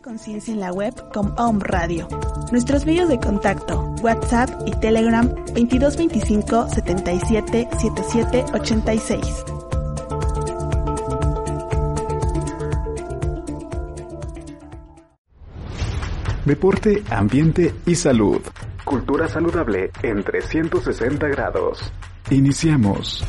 Conciencia en la web con Om Radio. Nuestros medios de contacto, WhatsApp y Telegram 2225 77 77 86. Deporte, ambiente y salud. Cultura saludable en 360 grados. Iniciamos.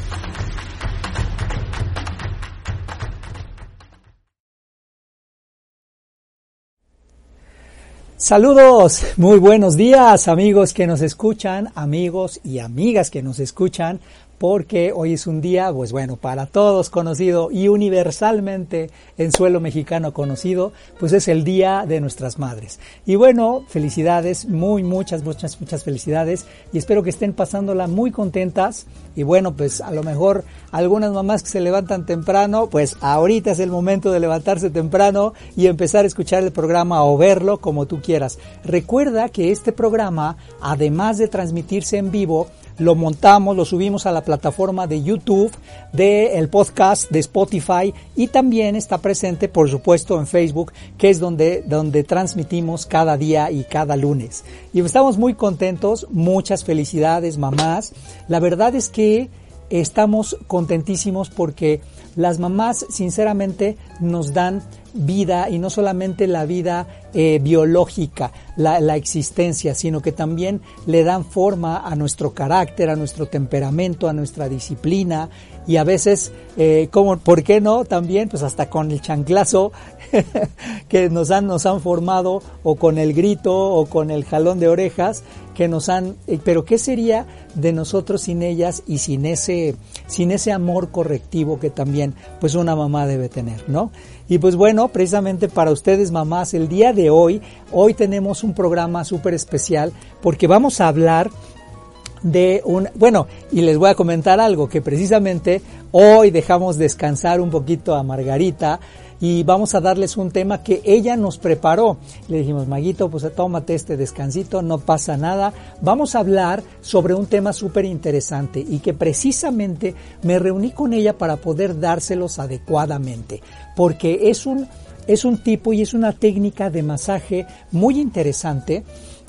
Saludos, muy buenos días amigos que nos escuchan, amigos y amigas que nos escuchan porque hoy es un día, pues bueno, para todos conocido y universalmente en suelo mexicano conocido, pues es el Día de nuestras Madres. Y bueno, felicidades, muy, muchas, muchas, muchas felicidades y espero que estén pasándola muy contentas. Y bueno, pues a lo mejor algunas mamás que se levantan temprano, pues ahorita es el momento de levantarse temprano y empezar a escuchar el programa o verlo como tú quieras. Recuerda que este programa, además de transmitirse en vivo, lo montamos, lo subimos a la plataforma de YouTube, del el podcast de Spotify y también está presente, por supuesto, en Facebook, que es donde, donde transmitimos cada día y cada lunes. Y estamos muy contentos, muchas felicidades, mamás. La verdad es que estamos contentísimos porque las mamás sinceramente nos dan vida y no solamente la vida eh, biológica, la, la, existencia, sino que también le dan forma a nuestro carácter, a nuestro temperamento, a nuestra disciplina y a veces, eh, como, ¿por qué no? También, pues hasta con el chanclazo que nos han, nos han formado o con el grito o con el jalón de orejas que nos han, eh, pero ¿qué sería de nosotros sin ellas y sin ese, sin ese amor correctivo que también pues una mamá debe tener, ¿no? Y pues bueno, precisamente para ustedes mamás, el día de hoy, hoy tenemos un programa súper especial porque vamos a hablar de un, bueno, y les voy a comentar algo, que precisamente hoy dejamos descansar un poquito a Margarita y vamos a darles un tema que ella nos preparó. Le dijimos, Maguito, pues tómate este descansito, no pasa nada. Vamos a hablar sobre un tema súper interesante y que precisamente me reuní con ella para poder dárselos adecuadamente, porque es un, es un tipo y es una técnica de masaje muy interesante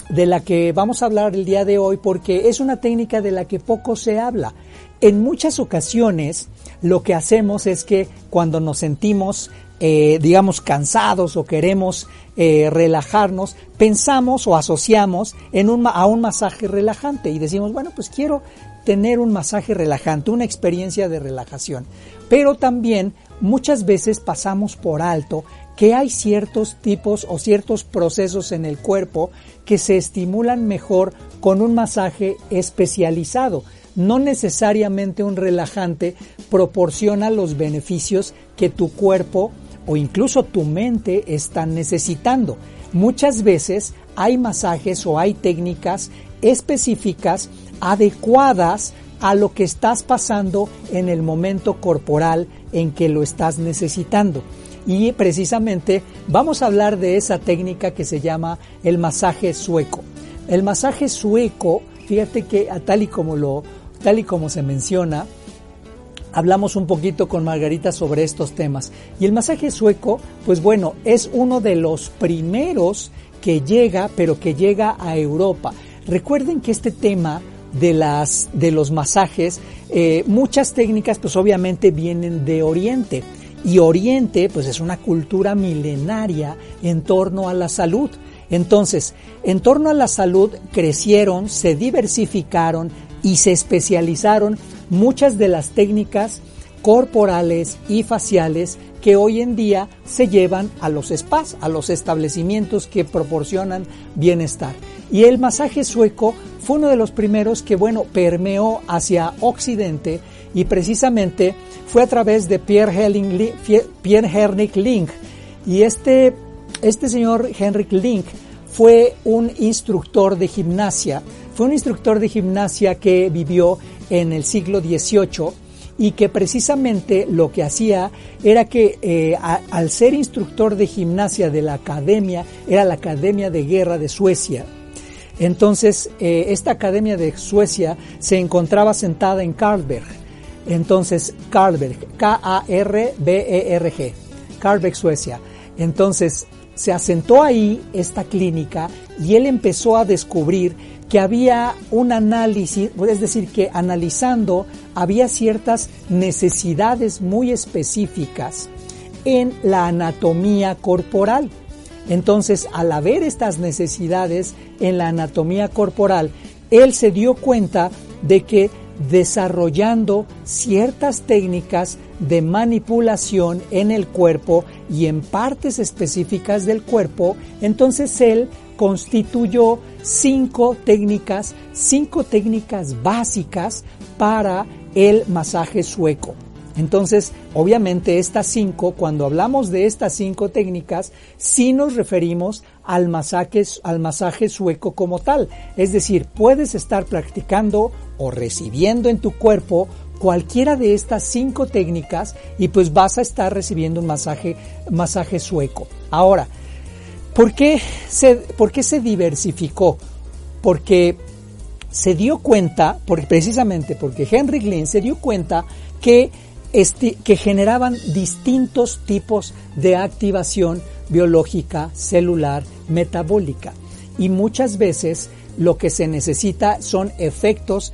de la que vamos a hablar el día de hoy porque es una técnica de la que poco se habla. En muchas ocasiones lo que hacemos es que cuando nos sentimos, eh, digamos, cansados o queremos eh, relajarnos, pensamos o asociamos en un, a un masaje relajante y decimos, bueno, pues quiero tener un masaje relajante, una experiencia de relajación. Pero también muchas veces pasamos por alto que hay ciertos tipos o ciertos procesos en el cuerpo que se estimulan mejor con un masaje especializado. No necesariamente un relajante proporciona los beneficios que tu cuerpo o incluso tu mente están necesitando. Muchas veces hay masajes o hay técnicas específicas adecuadas a lo que estás pasando en el momento corporal en que lo estás necesitando. Y precisamente vamos a hablar de esa técnica que se llama el masaje sueco. El masaje sueco, fíjate que tal y como lo tal y como se menciona, hablamos un poquito con Margarita sobre estos temas. Y el masaje sueco, pues bueno, es uno de los primeros que llega, pero que llega a Europa. Recuerden que este tema de, las, de los masajes, eh, muchas técnicas pues obviamente vienen de Oriente y Oriente pues es una cultura milenaria en torno a la salud. Entonces, en torno a la salud crecieron, se diversificaron y se especializaron muchas de las técnicas corporales y faciales que hoy en día se llevan a los spas, a los establecimientos que proporcionan bienestar. Y el masaje sueco fue uno de los primeros que, bueno, permeó hacia Occidente y precisamente fue a través de Pierre, Henrik Link. Y este, este señor Henrik Link fue un instructor de gimnasia, fue un instructor de gimnasia que vivió en el siglo XVIII y que precisamente lo que hacía era que eh, al ser instructor de gimnasia de la academia, era la Academia de Guerra de Suecia, entonces, eh, esta Academia de Suecia se encontraba sentada en Karlberg. Entonces, Karlberg, K-A-R-B-E-R-G, Karlberg, Suecia. Entonces, se asentó ahí esta clínica y él empezó a descubrir que había un análisis, es decir, que analizando había ciertas necesidades muy específicas en la anatomía corporal. Entonces, al haber estas necesidades en la anatomía corporal, él se dio cuenta de que desarrollando ciertas técnicas de manipulación en el cuerpo y en partes específicas del cuerpo, entonces él constituyó cinco técnicas, cinco técnicas básicas para el masaje sueco. Entonces, obviamente estas cinco, cuando hablamos de estas cinco técnicas, sí nos referimos al masaje, al masaje sueco como tal. Es decir, puedes estar practicando o recibiendo en tu cuerpo cualquiera de estas cinco técnicas y pues vas a estar recibiendo un masaje, masaje sueco. Ahora, ¿por qué se, por qué se diversificó? Porque se dio cuenta, porque, precisamente porque Henry Glynn se dio cuenta que que generaban distintos tipos de activación biológica, celular, metabólica. Y muchas veces lo que se necesita son efectos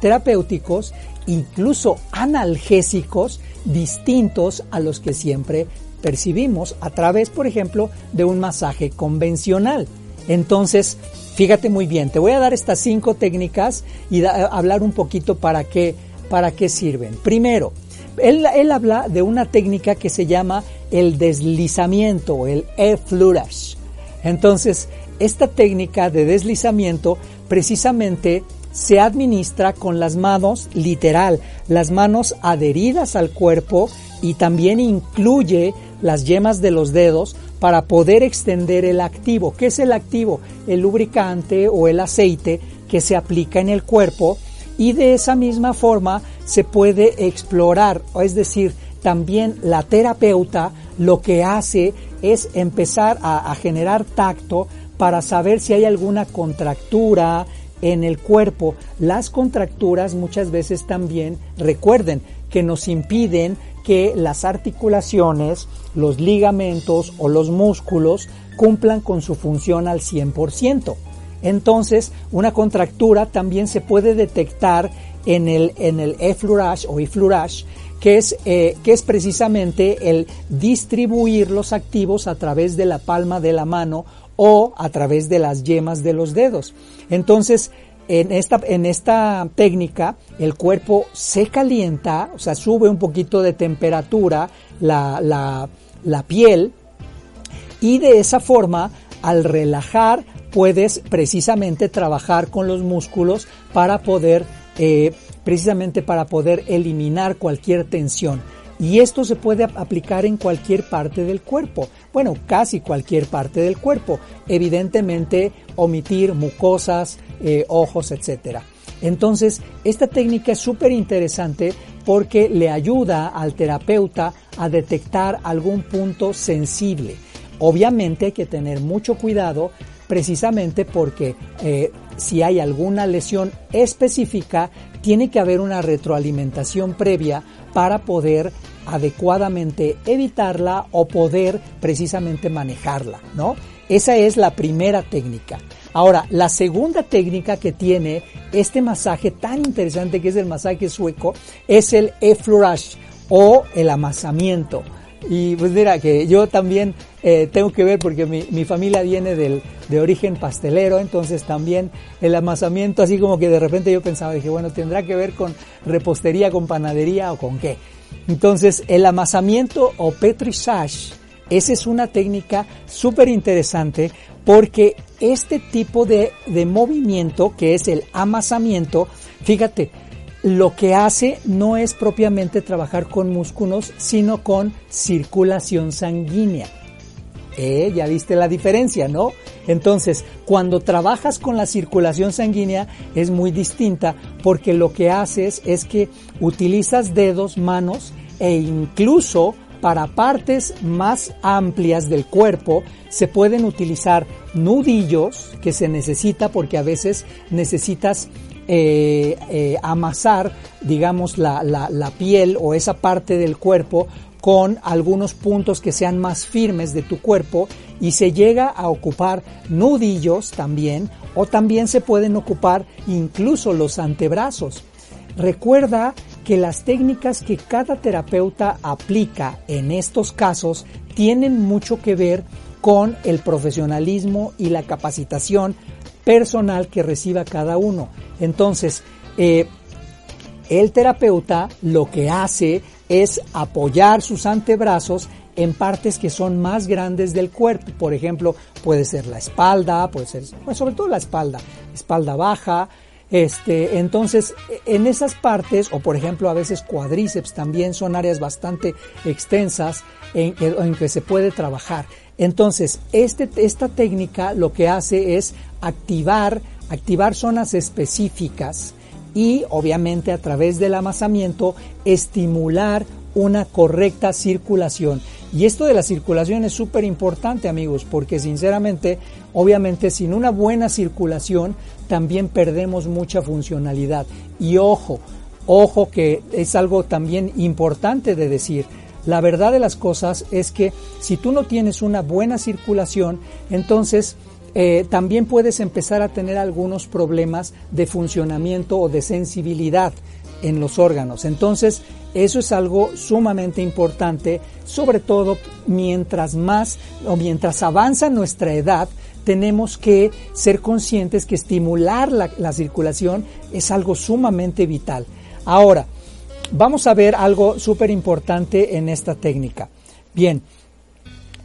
terapéuticos, incluso analgésicos, distintos a los que siempre percibimos a través, por ejemplo, de un masaje convencional. Entonces, fíjate muy bien, te voy a dar estas cinco técnicas y hablar un poquito para qué ¿Para qué sirven? Primero, él, habla de una técnica que se llama el deslizamiento, el e-flourish. Entonces, esta técnica de deslizamiento precisamente se administra con las manos, literal, las manos adheridas al cuerpo y también incluye las yemas de los dedos para poder extender el activo. ¿Qué es el activo? El lubricante o el aceite que se aplica en el cuerpo y de esa misma forma se puede explorar, es decir, también la terapeuta lo que hace es empezar a, generar tacto para saber si hay alguna contractura en el cuerpo. Las contracturas muchas veces también, recuerden, que nos impiden que las articulaciones, los ligamentos o los músculos cumplan con su función al 100%. Entonces, una contractura también se puede detectar en el, en el effleurage o effleurage, que es, eh, que es precisamente el distribuir los activos a través de la palma de la mano o a través de las yemas de los dedos. Entonces, en esta, en esta técnica, el cuerpo se calienta, o sea, sube un poquito de temperatura la, la, piel y de esa forma, al relajar, puedes precisamente trabajar con los músculos para poder, eh, precisamente para poder eliminar cualquier tensión. Y esto se puede aplicar en cualquier parte del cuerpo. Bueno, casi cualquier parte del cuerpo. Evidentemente, omitir mucosas, eh, ojos, etc. Entonces, esta técnica es súper interesante porque le ayuda al terapeuta a detectar algún punto sensible. Obviamente hay que tener mucho cuidado precisamente porque eh, si hay alguna lesión específica, tiene que haber una retroalimentación previa para poder adecuadamente evitarla o poder precisamente manejarla, ¿no? Esa es la primera técnica. Ahora, la segunda técnica que tiene este masaje tan interesante que es el masaje sueco es el e o el amasamiento. Y pues mira, que yo también eh, tengo que ver porque mi, mi familia viene del, de origen pastelero, entonces también el amasamiento, así como que de repente yo pensaba, dije, bueno, tendrá que ver con repostería, con panadería o con qué. Entonces, el amasamiento o petrissage, esa es una técnica súper interesante porque este tipo de, de movimiento, que es el amasamiento, fíjate, lo que hace no es propiamente trabajar con músculos, sino con circulación sanguínea. Eh, ya viste la diferencia, ¿no? Entonces, cuando trabajas con la circulación sanguínea es muy distinta porque lo que haces es que utilizas dedos, manos e incluso para partes más amplias del cuerpo se pueden utilizar nudillos que se necesita porque a veces necesitas eh, eh, amasar, digamos, la, la, piel o esa parte del cuerpo con algunos puntos que sean más firmes de tu cuerpo y se llega a ocupar nudillos también o también se pueden ocupar incluso los antebrazos. Recuerda que las técnicas que cada terapeuta aplica en estos casos tienen mucho que ver con el profesionalismo y la capacitación personal que reciba cada uno. Entonces, eh, el terapeuta lo que hace es apoyar sus antebrazos en partes que son más grandes del cuerpo. Por ejemplo, puede ser la espalda, puede ser, sobre todo la espalda, espalda baja. Este, entonces, en esas partes, o por ejemplo, a veces cuadríceps también son áreas bastante extensas en, en que se puede trabajar. Entonces, este, esta técnica lo que hace es activar, activar zonas específicas y obviamente a través del amasamiento estimular una correcta circulación. Y esto de la circulación es súper importante amigos, porque sinceramente, obviamente sin una buena circulación también perdemos mucha funcionalidad. Y ojo, ojo que es algo también importante de decir. La verdad de las cosas es que si tú no tienes una buena circulación, entonces eh, también puedes empezar a tener algunos problemas de funcionamiento o de sensibilidad en los órganos. Entonces, eso es algo sumamente importante, sobre todo mientras más o mientras avanza nuestra edad, tenemos que ser conscientes que estimular la, la circulación es algo sumamente vital. Ahora, vamos a ver algo súper importante en esta técnica. Bien,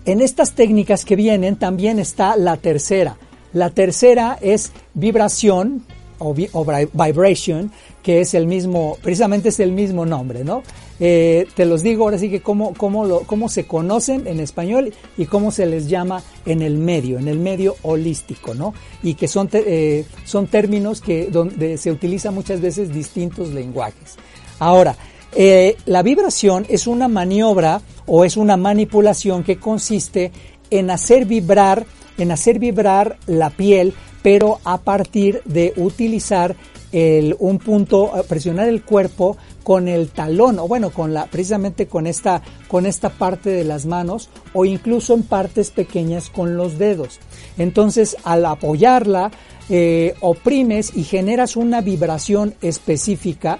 en estas técnicas que vienen también está la tercera. La tercera es vibración o, vibration, que es el mismo, precisamente es el mismo nombre, ¿no? Eh, te los digo ahora sí que cómo, cómo, lo, cómo se conocen en español y cómo se les llama en el medio, en el medio holístico, ¿no? Y que son, eh, son términos que donde se utilizan muchas veces distintos lenguajes. Ahora, eh, la vibración es una maniobra o es una manipulación que consiste en hacer vibrar, en hacer vibrar la piel, pero a partir de utilizar un punto, presionar el cuerpo con el talón, o bueno, con la, precisamente con esta, con esta parte de las manos, o incluso en partes pequeñas con los dedos. Entonces, al apoyarla, eh, oprimes y generas una vibración específica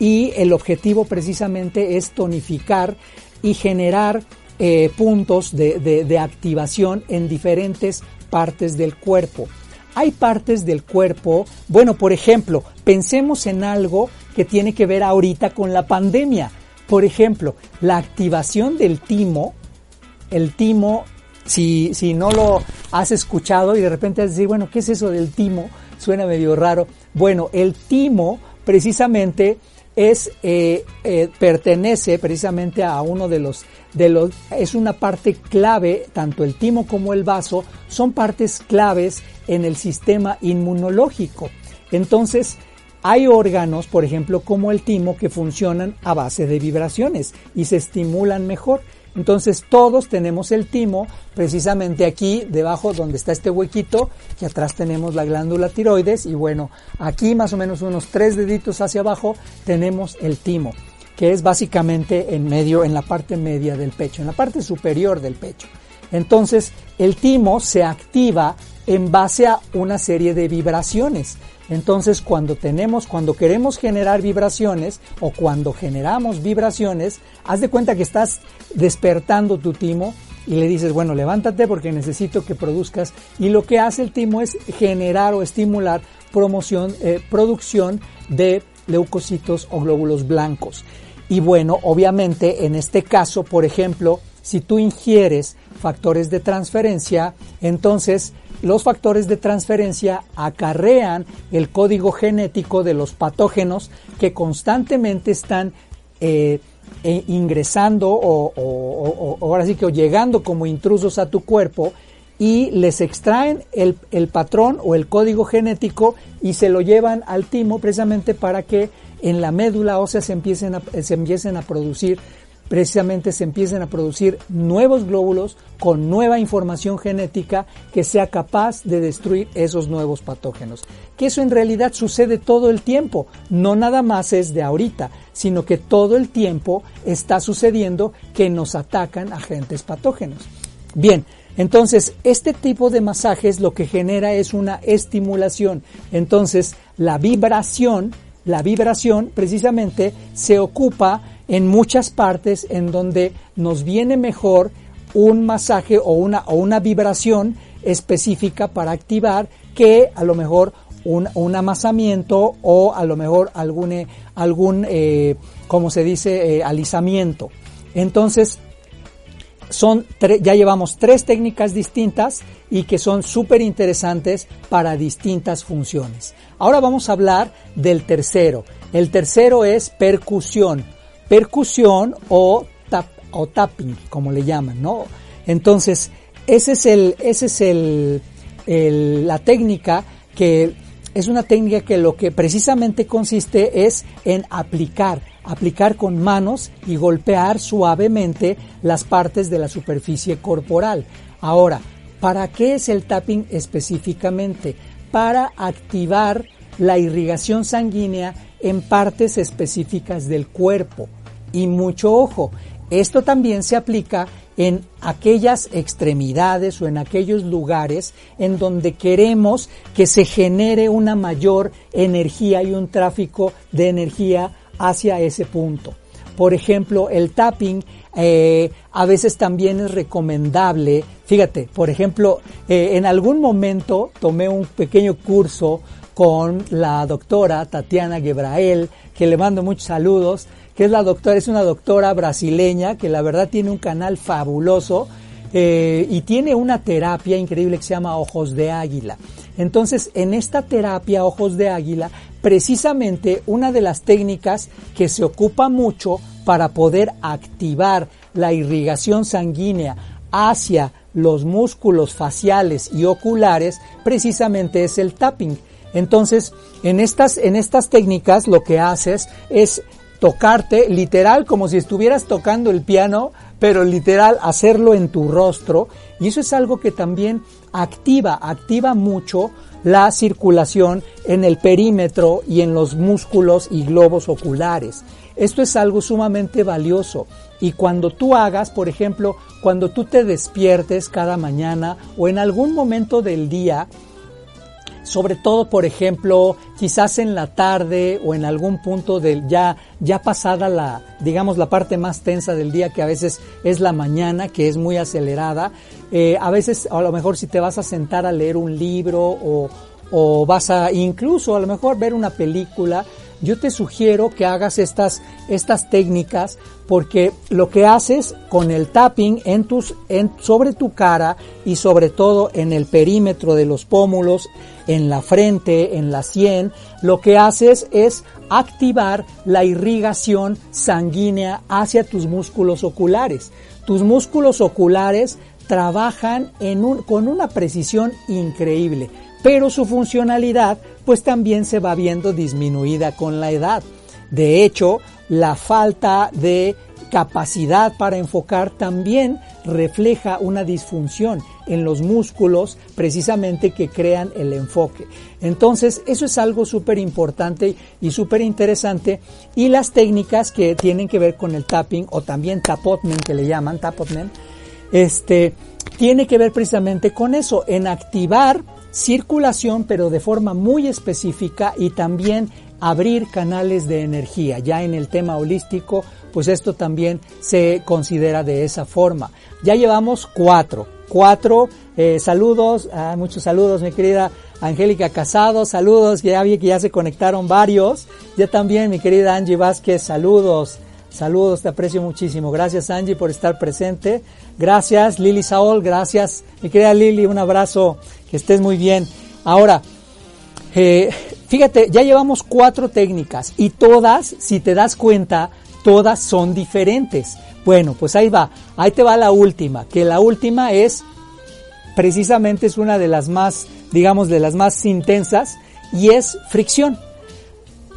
y el objetivo precisamente es tonificar y generar eh, puntos de, de, activación en diferentes partes del cuerpo. Hay partes del cuerpo, bueno, por ejemplo, pensemos en algo que tiene que ver ahorita con la pandemia. Por ejemplo, la activación del timo, el timo, si, si no lo has escuchado y de repente has decir, bueno, ¿qué es eso del timo? Suena medio raro. Bueno, el timo precisamente es eh, eh, pertenece precisamente a uno de los de los es una parte clave tanto el timo como el vaso son partes claves en el sistema inmunológico. Entonces hay órganos por ejemplo como el timo que funcionan a base de vibraciones y se estimulan mejor entonces todos tenemos el timo precisamente aquí debajo donde está este huequito, que atrás tenemos la glándula tiroides y bueno, aquí más o menos unos tres deditos hacia abajo tenemos el timo, que es básicamente en medio, en la parte media del pecho, en la parte superior del pecho. Entonces el timo se activa en base a una serie de vibraciones. Entonces, cuando tenemos, cuando queremos generar vibraciones o cuando generamos vibraciones, haz de cuenta que estás despertando tu timo y le dices, bueno, levántate porque necesito que produzcas. Y lo que hace el timo es generar o estimular promoción, eh, producción de leucocitos o glóbulos blancos. Y bueno, obviamente en este caso, por ejemplo, si tú ingieres factores de transferencia, entonces los factores de transferencia acarrean el código genético de los patógenos que constantemente están eh, eh, ingresando o, ahora sí que o llegando como intrusos a tu cuerpo y les extraen el, el, patrón o el código genético y se lo llevan al timo precisamente para que en la médula ósea se empiecen a, se empiecen a producir precisamente se empiecen a producir nuevos glóbulos con nueva información genética que sea capaz de destruir esos nuevos patógenos. Que eso en realidad sucede todo el tiempo, no nada más es de ahorita, sino que todo el tiempo está sucediendo que nos atacan agentes patógenos. Bien, entonces, este tipo de masajes lo que genera es una estimulación. Entonces, la vibración, la vibración precisamente se ocupa en muchas partes en donde nos viene mejor un masaje o una, o una vibración específica para activar que a lo mejor un, un amasamiento o a lo mejor algún, eh, algún eh, como se dice, eh, alisamiento. Entonces, son ya llevamos tres técnicas distintas y que son súper interesantes para distintas funciones. Ahora vamos a hablar del tercero. El tercero es percusión percusión o, tap, o tapping, como le llaman, ¿no? Entonces, ese es el, ese es el, la técnica que es una técnica que lo que precisamente consiste es en aplicar, aplicar con manos y golpear suavemente las partes de la superficie corporal. Ahora, ¿para qué es el tapping específicamente? Para activar la irrigación sanguínea en partes específicas del cuerpo. Y mucho ojo, esto también se aplica en aquellas extremidades o en aquellos lugares en donde queremos que se genere una mayor energía y un tráfico de energía hacia ese punto. Por ejemplo, el tapping eh, a veces también es recomendable. Fíjate, por ejemplo, eh, en algún momento tomé un pequeño curso con la doctora Tatiana Gebrael, que le mando muchos saludos que es la doctora, es una doctora brasileña que la verdad tiene un canal fabuloso eh, y tiene una terapia increíble que se llama Ojos de Águila. Entonces, en esta terapia Ojos de Águila, precisamente una de las técnicas que se ocupa mucho para poder activar la irrigación sanguínea hacia los músculos faciales y oculares, precisamente es el tapping. Entonces, en estas, en estas técnicas lo que haces es tocarte, literal, como si estuvieras tocando el piano, pero literal hacerlo en tu rostro. Y eso es algo que también activa, activa mucho la circulación en el perímetro y en los músculos y globos oculares. Esto es algo sumamente valioso. Y cuando tú hagas, por ejemplo, cuando tú te despiertes cada mañana o en algún momento del día, sobre todo, por ejemplo, quizás en la tarde o en algún punto del ya ya pasada la digamos la parte más tensa del día que a veces es la mañana que es muy acelerada eh, a veces a lo mejor si te vas a sentar a leer un libro o, o vas a incluso a lo mejor ver una película yo te sugiero que hagas estas, estas técnicas porque lo que haces con el tapping en tus, en, sobre tu cara y sobre todo en el perímetro de los pómulos, en la frente, en la sien, lo que haces es activar la irrigación sanguínea hacia tus músculos oculares. Tus músculos oculares trabajan en un, con una precisión increíble pero su funcionalidad pues también se va viendo disminuida con la edad. De hecho, la falta de capacidad para enfocar también refleja una disfunción en los músculos precisamente que crean el enfoque. Entonces, eso es algo súper importante y súper interesante. Y las técnicas que tienen que ver con el tapping o también tapotment que le llaman tapotment, este, tiene que ver precisamente con eso, en activar circulación, pero de forma muy específica y también abrir canales de energía. Ya en el tema holístico, pues esto también se considera de esa forma. Ya llevamos cuatro, cuatro eh, saludos, ah, muchos saludos, mi querida Angélica Casado, saludos, ya vi que ya se conectaron varios. Ya también, mi querida Angie Vázquez, saludos. Saludos, te aprecio muchísimo. Gracias Angie por estar presente. Gracias Lili Saol, gracias mi querida Lili, un abrazo, que estés muy bien. Ahora, eh, fíjate, ya llevamos cuatro técnicas y todas, si te das cuenta, todas son diferentes. Bueno, pues ahí va, ahí te va la última, que la última es, precisamente es una de las más, digamos, de las más intensas y es fricción.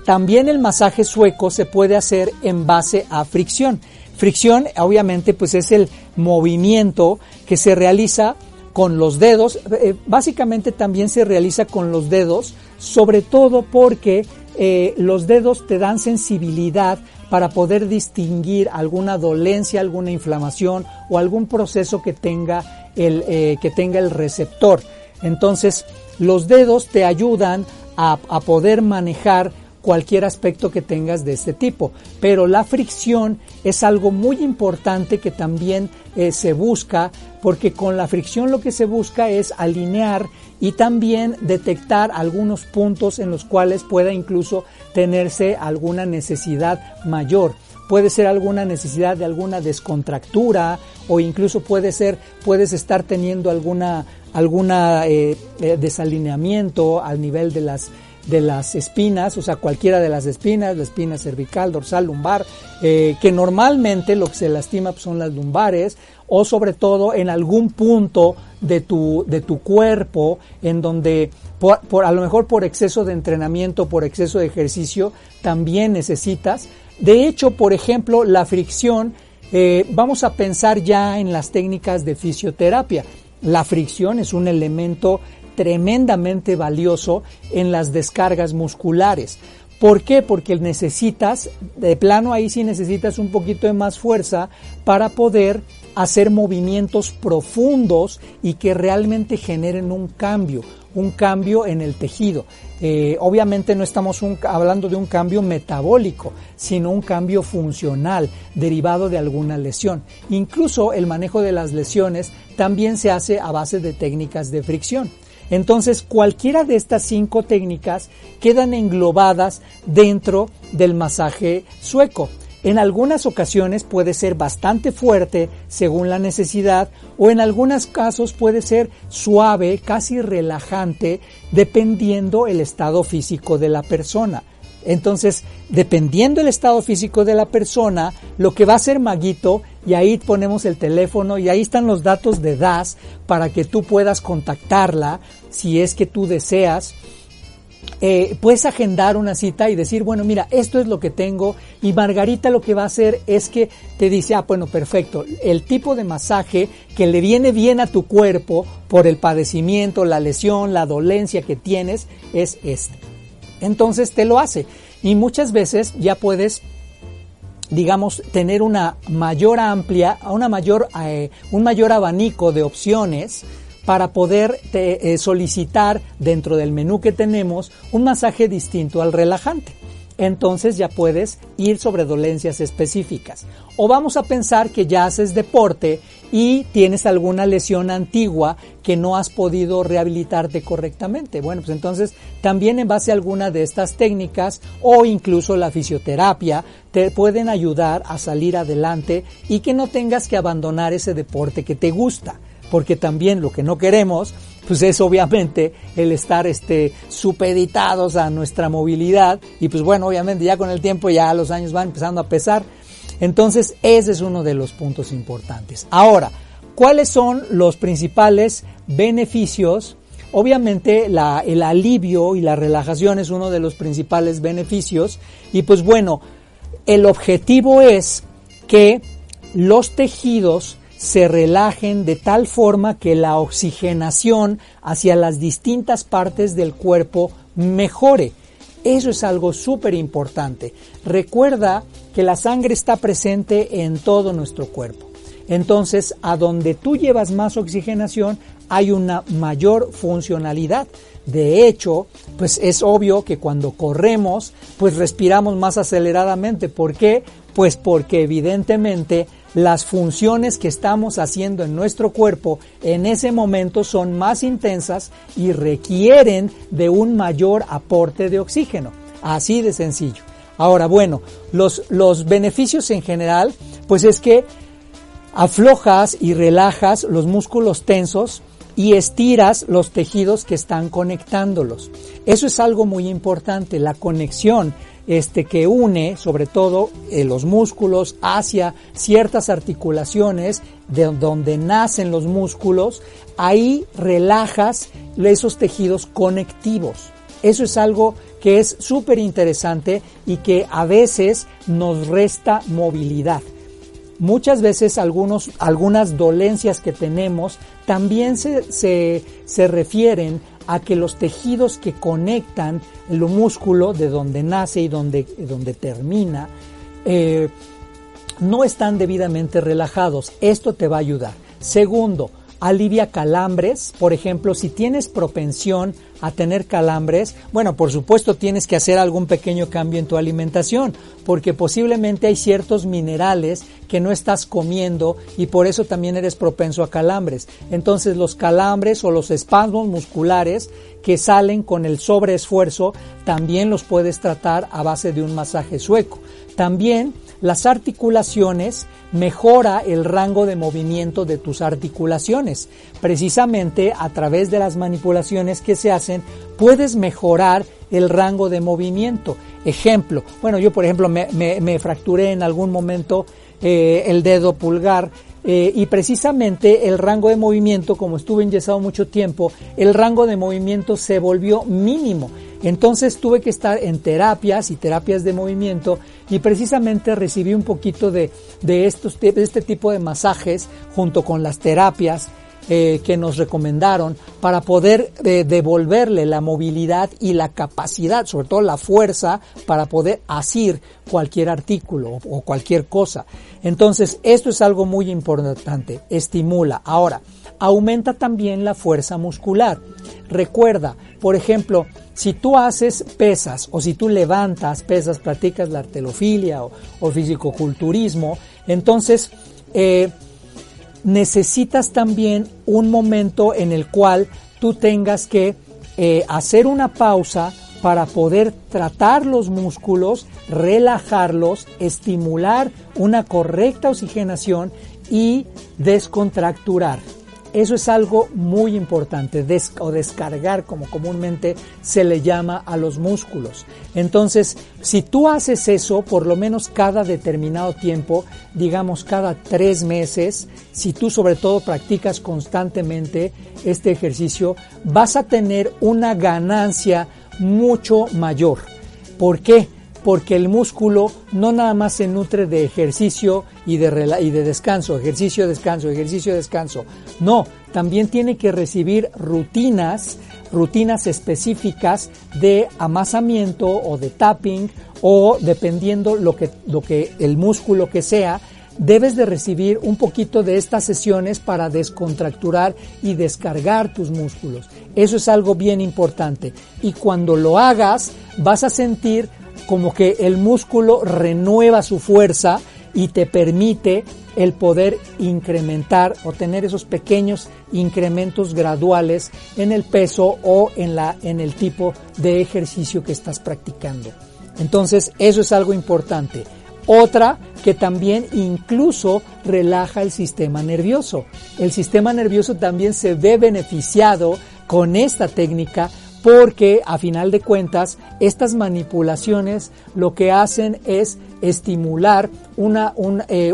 También el masaje sueco se puede hacer en base a fricción. Fricción, obviamente, pues es el movimiento que se realiza con los dedos. Eh, básicamente también se realiza con los dedos, sobre todo porque eh, los dedos te dan sensibilidad para poder distinguir alguna dolencia, alguna inflamación o algún proceso que tenga el, eh, que tenga el receptor. Entonces, los dedos te ayudan a, a poder manejar cualquier aspecto que tengas de este tipo. Pero la fricción es algo muy importante que también eh, se busca, porque con la fricción lo que se busca es alinear y también detectar algunos puntos en los cuales pueda incluso tenerse alguna necesidad mayor puede ser alguna necesidad de alguna descontractura o incluso puede ser puedes estar teniendo alguna alguna eh, eh, desalineamiento al nivel de las de las espinas, o sea, cualquiera de las espinas, la espina cervical, dorsal, lumbar, eh, que normalmente lo que se lastima pues, son las lumbares o sobre todo en algún punto de tu, de tu cuerpo en donde por, a lo mejor por exceso de entrenamiento, por exceso de ejercicio, también necesitas. De hecho, por ejemplo, la fricción, eh, vamos a pensar ya en las técnicas de fisioterapia. La fricción es un elemento tremendamente valioso en las descargas musculares. ¿Por qué? Porque necesitas, de plano ahí sí necesitas un poquito de más fuerza para poder hacer movimientos profundos y que realmente generen un cambio, un cambio en el tejido. Eh, obviamente no estamos hablando de un cambio metabólico, sino un cambio funcional derivado de alguna lesión. Incluso el manejo de las lesiones también se hace a base de técnicas de fricción. Entonces, cualquiera de estas cinco técnicas quedan englobadas dentro del masaje sueco. En algunas ocasiones puede ser bastante fuerte según la necesidad o en algunos casos puede ser suave, casi relajante, dependiendo el estado físico de la persona. Entonces, dependiendo el estado físico de la persona, lo que va a hacer Maguito, y ahí ponemos el teléfono y ahí están los datos de DAS para que tú puedas contactarla si es que tú deseas. Eh, puedes agendar una cita y decir, bueno, mira, esto es lo que tengo y Margarita lo que va a hacer es que te dice, ah, bueno, perfecto, el tipo de masaje que le viene bien a tu cuerpo por el padecimiento, la lesión, la dolencia que tienes es este entonces te lo hace. Y muchas veces ya puedes digamos, tener una mayor amplia, una mayor, eh, un mayor abanico de opciones para poder eh, solicitar dentro del menú que tenemos un masaje distinto al relajante entonces ya puedes ir sobre dolencias específicas. O vamos a pensar que ya haces deporte y tienes alguna lesión antigua que no has podido rehabilitarte correctamente. Bueno, pues entonces también en base a alguna de estas técnicas o incluso la fisioterapia te pueden ayudar a salir adelante y que no tengas que abandonar ese deporte que te gusta porque también lo que no queremos pues es obviamente el estar este supeditados a nuestra movilidad y pues bueno, obviamente ya con el tiempo ya los años van empezando a pesar. Entonces, ese es uno de los puntos importantes. Ahora, ¿cuáles son los principales beneficios? Obviamente la, el alivio y la relajación es uno de los principales beneficios y pues bueno, el objetivo es que los tejidos se relajen de tal forma que la oxigenación hacia las distintas partes del cuerpo mejore. Eso es algo súper importante. Recuerda que la sangre está presente en todo nuestro cuerpo. Entonces, a donde tú llevas más oxigenación, hay una mayor funcionalidad. De hecho, pues es obvio que cuando corremos, pues respiramos más aceleradamente. ¿Por qué? Pues porque evidentemente las funciones que estamos haciendo en nuestro cuerpo en ese momento son más intensas y requieren de un mayor aporte de oxígeno. Así de sencillo. Ahora, bueno, los, los beneficios en general, pues es que aflojas y relajas los músculos tensos y estiras los tejidos que están conectándolos. Eso es algo muy importante, la conexión este, que une sobre todo eh, los músculos hacia ciertas articulaciones de donde nacen los músculos, ahí relajas esos tejidos conectivos. Eso es algo que es súper interesante y que a veces nos resta movilidad. Muchas veces algunos, algunas dolencias que tenemos también se, se, se refieren a que los tejidos que conectan el músculo de donde nace y donde, donde termina eh, no están debidamente relajados. Esto te va a ayudar. Segundo, alivia calambres. Por ejemplo, si tienes propensión a tener calambres, bueno, por supuesto tienes que hacer algún pequeño cambio en tu alimentación, porque posiblemente hay ciertos minerales que no estás comiendo y por eso también eres propenso a calambres. Entonces los calambres o los espasmos musculares que salen con el sobreesfuerzo también los puedes tratar a base de un masaje sueco. También las articulaciones mejora el rango de movimiento de tus articulaciones. Precisamente a través de las manipulaciones que se hacen puedes mejorar el rango de movimiento. Ejemplo, bueno, yo por ejemplo me, fracturé en algún momento eh, el dedo pulgar eh, y precisamente el rango de movimiento, como estuve enyesado mucho tiempo, el rango de movimiento se volvió mínimo. Entonces tuve que estar en terapias y terapias de movimiento y precisamente recibí un poquito de, de, estos, de este tipo de masajes junto con las terapias eh, que nos recomendaron para poder eh, devolverle la movilidad y la capacidad, sobre todo la fuerza, para poder asir cualquier artículo o cualquier cosa. Entonces, esto es algo muy importante, estimula. Ahora, aumenta también la fuerza muscular. Recuerda, por ejemplo, si tú haces pesas o si tú levantas pesas, practicas la artelofilia o, o fisicoculturismo, entonces eh, necesitas también un momento en el cual tú tengas que eh, hacer una pausa para poder tratar los músculos, relajarlos, estimular una correcta oxigenación y descontracturar. Eso es algo muy importante, o descargar como comúnmente se le llama a los músculos. Entonces, si tú haces eso por lo menos cada determinado tiempo, digamos cada tres meses, si tú sobre todo practicas constantemente este ejercicio, vas a tener una ganancia mucho mayor. ¿Por qué? Porque el músculo no nada más se nutre de ejercicio y de, y de descanso, ejercicio, descanso, ejercicio, descanso. No, también tiene que recibir rutinas, rutinas específicas de amasamiento o de tapping o dependiendo lo que, lo que el músculo que sea, debes de recibir un poquito de estas sesiones para descontracturar y descargar tus músculos. Eso es algo bien importante. Y cuando lo hagas, vas a sentir como que el músculo renueva su fuerza y te permite el poder incrementar o tener esos pequeños incrementos graduales en el peso o en, la, en el tipo de ejercicio que estás practicando. Entonces, eso es algo importante. Otra que también incluso relaja el sistema nervioso. El sistema nervioso también se ve beneficiado con esta técnica porque a final de cuentas estas manipulaciones lo que hacen es estimular una, eh,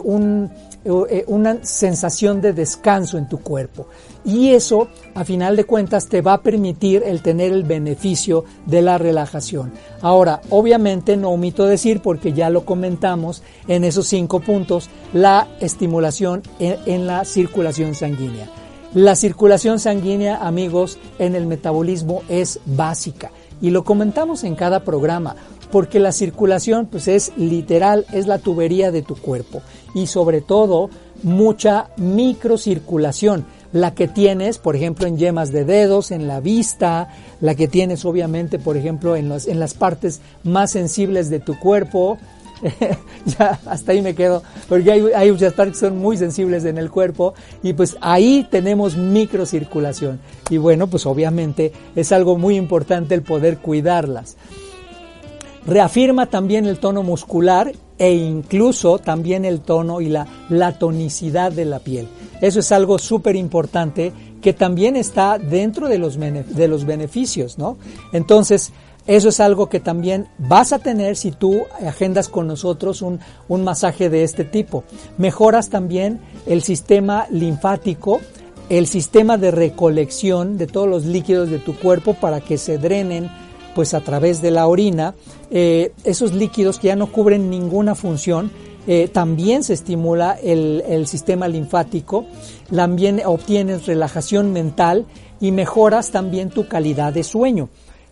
eh, una sensación de descanso en tu cuerpo. Y eso, a final de cuentas, te va a permitir el tener el beneficio de la relajación. Ahora, obviamente no omito decir, porque ya lo comentamos en esos cinco puntos, la estimulación en la circulación sanguínea. La circulación sanguínea, amigos, en el metabolismo es básica y lo comentamos en cada programa porque la circulación pues es literal, es la tubería de tu cuerpo y sobre todo mucha microcirculación. la que tienes, por ejemplo, en yemas de dedos, en la vista, la que tienes obviamente, por ejemplo, en, en las partes más sensibles de tu cuerpo, ya hasta ahí me quedo, porque hay, hay, muchas partes que son muy sensibles en el cuerpo y pues ahí tenemos microcirculación. Y bueno, pues obviamente es algo muy importante el poder cuidarlas. Reafirma también el tono muscular e incluso también el tono y la, la tonicidad de la piel. Eso es algo súper importante que también está dentro de los, de los beneficios, ¿no? Entonces, eso es algo que también vas a tener si tú agendas con nosotros un, un masaje de este tipo. Mejoras también el sistema linfático, el sistema de recolección de todos los líquidos de tu cuerpo para que se drenen pues a través de la orina. Eh, esos líquidos que ya no cubren ninguna función, eh, también se estimula el, el, sistema linfático, también obtienes relajación mental y mejoras también tu calidad de sueño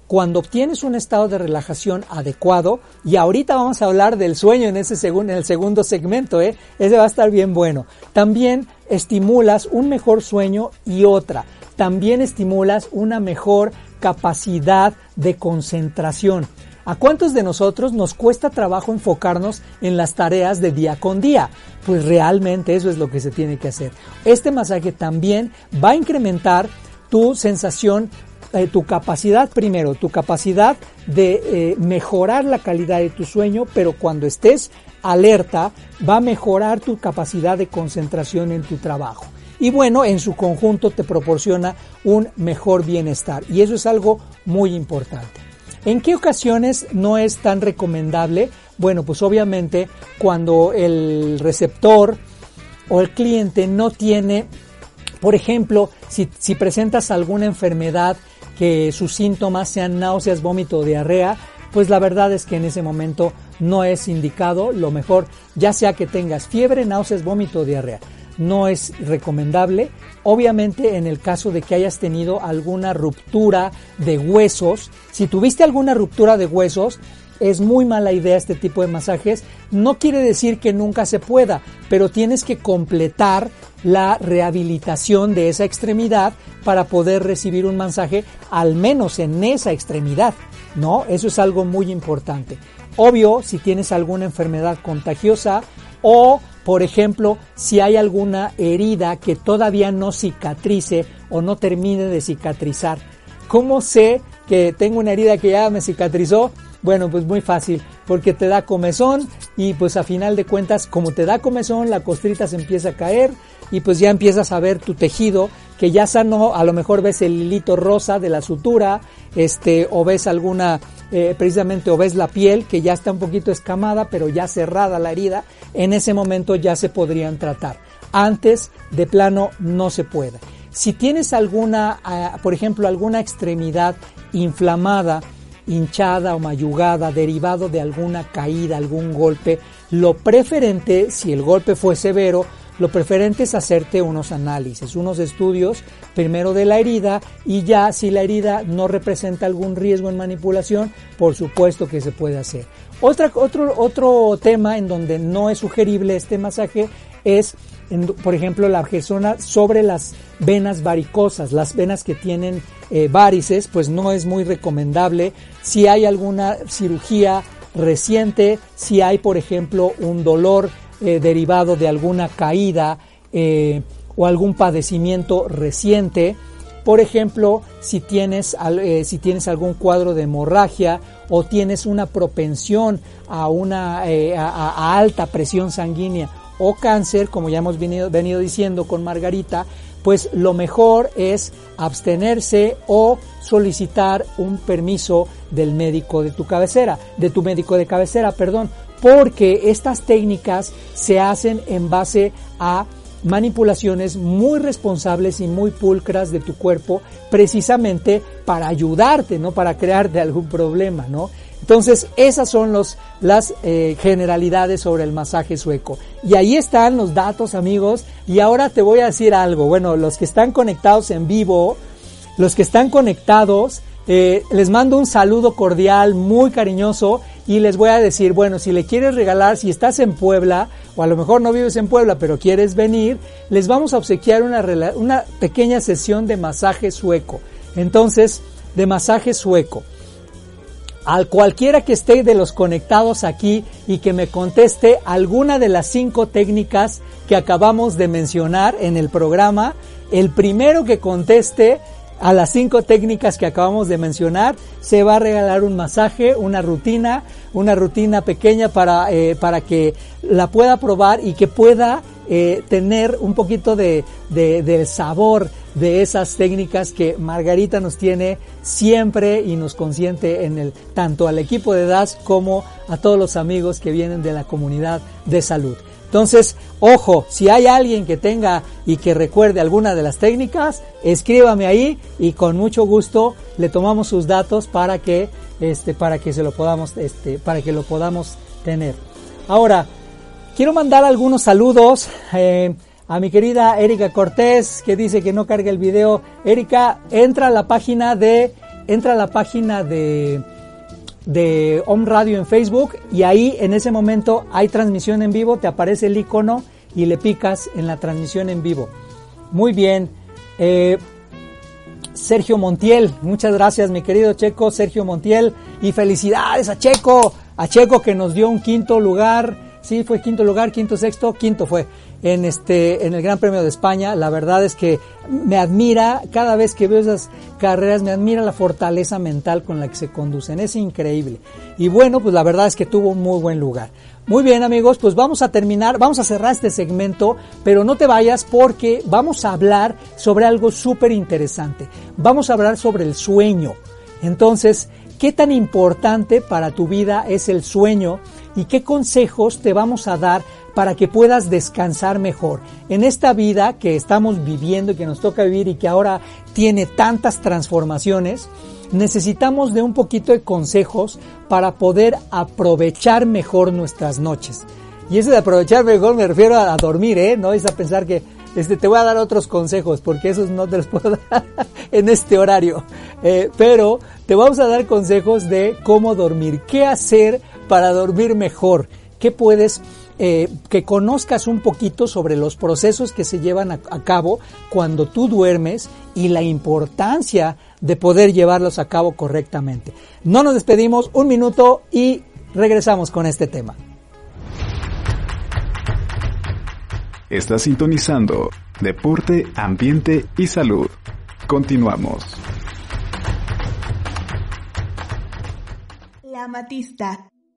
cuando obtienes un estado de relajación adecuado, y ahorita vamos a hablar del sueño en, ese segundo, en el segundo segmento, ¿eh? ese va a estar bien bueno, también estimulas un mejor sueño y otra, también estimulas una mejor capacidad de concentración. ¿A cuántos de nosotros nos cuesta trabajo enfocarnos en las tareas de día con día? Pues realmente eso es lo que se tiene que hacer. Este masaje también va a incrementar tu sensación eh, tu capacidad primero, tu capacidad de eh, mejorar la calidad de tu sueño, pero cuando estés alerta va a mejorar tu capacidad de concentración en tu trabajo. Y bueno, en su conjunto te proporciona un mejor bienestar y eso es algo muy importante. ¿En qué ocasiones no es tan recomendable? Bueno, pues obviamente cuando el receptor o el cliente no tiene, por ejemplo, si, si presentas alguna enfermedad que sus síntomas sean náuseas, vómito diarrea, pues la verdad es que en ese momento no es indicado. Lo mejor, ya sea que tengas fiebre, náuseas, vómito o diarrea, no es recomendable. Obviamente en el caso de que hayas tenido alguna ruptura de huesos, si tuviste alguna ruptura de huesos, es muy mala idea este tipo de masajes. No quiere decir que nunca se pueda, pero tienes que completar la rehabilitación de esa extremidad para poder recibir un masaje al menos en esa extremidad. ¿No? Eso es algo muy importante. Obvio, si tienes alguna enfermedad contagiosa o, por ejemplo, si hay alguna herida que todavía no cicatrice o no termine de cicatrizar. ¿Cómo sé que tengo una herida que ya me cicatrizó? Bueno, pues muy fácil, porque te da comezón y pues a final de cuentas, como te da comezón, la costrita se empieza a caer y pues ya empiezas a ver tu tejido que ya sanó, a lo mejor ves el hilito rosa de la sutura, este, o ves alguna, eh, precisamente, o ves la piel que ya está un poquito escamada, pero ya cerrada la herida, en ese momento ya se podrían tratar. Antes, de plano, no se puede. Si tienes alguna, ah, por ejemplo, alguna extremidad inflamada, hinchada o mayugada derivado de alguna caída, algún golpe, lo preferente, si el golpe fue severo, lo preferente es hacerte unos análisis, unos estudios primero de la herida y ya si la herida no representa algún riesgo en manipulación, por supuesto que se puede hacer. Otra, otro, otro tema en donde no es sugerible este masaje es, por ejemplo, la persona sobre las venas varicosas, las venas que tienen eh, varices, pues no es muy recomendable. Si hay alguna cirugía reciente, si hay, por ejemplo, un dolor eh, derivado de alguna caída eh, o algún padecimiento reciente. Por ejemplo, si tienes, si tienes algún cuadro de hemorragia o tienes una propensión a, una, a, alta presión sanguínea o cáncer, como ya hemos venido, diciendo con Margarita, pues lo mejor es abstenerse o solicitar un permiso del médico de tu cabecera, de tu médico de cabecera, perdón, porque estas técnicas se hacen en base a manipulaciones muy responsables y muy pulcras de tu cuerpo precisamente para ayudarte, no para crearte algún problema, ¿no? Entonces, esas son los, las eh, generalidades sobre el masaje sueco. Y ahí están los datos, amigos. Y ahora te voy a decir algo. Bueno, los que están conectados en vivo, los que están conectados, Eh, les mando un saludo cordial, muy cariñoso y les voy a decir, bueno, si le quieres regalar, si estás en Puebla o a lo mejor no vives en Puebla pero quieres venir, les vamos a obsequiar una, una pequeña sesión de masaje sueco. Entonces, de masaje sueco. Al cualquiera que esté de los conectados aquí y que me conteste alguna de las cinco técnicas que acabamos de mencionar en el programa, el primero que conteste a las cinco técnicas que acabamos de mencionar, se va a regalar un masaje, una rutina, una rutina pequeña para, eh, para que la pueda probar y que pueda eh, tener un poquito de, de, sabor de esas técnicas que Margarita nos tiene siempre y nos consiente en el, tanto al equipo de DAS como a todos los amigos que vienen de la comunidad de salud. Entonces, ojo, si hay alguien que tenga y que recuerde alguna de las técnicas, escríbame ahí y con mucho gusto le tomamos sus datos para que este para que se lo podamos este para que lo podamos tener. Ahora, quiero mandar algunos saludos eh, a mi querida Erika Cortés que dice que no carga el video. Erika, entra a la página de entra a la página de de Home Radio en Facebook y ahí en ese momento hay transmisión en vivo, te aparece el icono y le picas en la transmisión en vivo. Muy bien. Eh, Sergio Montiel, muchas gracias mi querido Checo, Sergio Montiel, y felicidades a Checo, a Checo que nos dio un quinto lugar, sí, fue quinto lugar, quinto, sexto, quinto fue en este en el Gran Premio de España. La verdad es que me admira cada vez que veo esas carreras, me admira la fortaleza mental con la que se conducen. Es increíble. Y bueno, pues la verdad es que tuvo un muy buen lugar. Muy bien amigos, pues vamos a terminar, vamos a cerrar este segmento, pero no te vayas porque vamos a hablar sobre algo súper interesante. Vamos a hablar sobre el sueño. Entonces, ¿qué tan importante para tu vida es el sueño y qué consejos te vamos a dar para que puedas descansar mejor. En esta vida que estamos viviendo y que nos toca vivir y que ahora tiene tantas transformaciones, necesitamos de un poquito de consejos para poder aprovechar mejor nuestras noches. Y ese de aprovechar mejor me refiero a, dormir, ¿eh? No es a pensar que este, te voy a dar otros consejos, porque esos no te los puedo dar en este horario. Eh, pero te vamos a dar consejos de cómo dormir, qué hacer para dormir mejor, qué puedes eh, que conozcas un poquito sobre los procesos que se llevan a, cabo cuando tú duermes y la importancia de poder llevarlos a cabo correctamente. No nos despedimos, un minuto y regresamos con este tema. Está sintonizando Deporte, Ambiente y Salud. Continuamos. La amatista.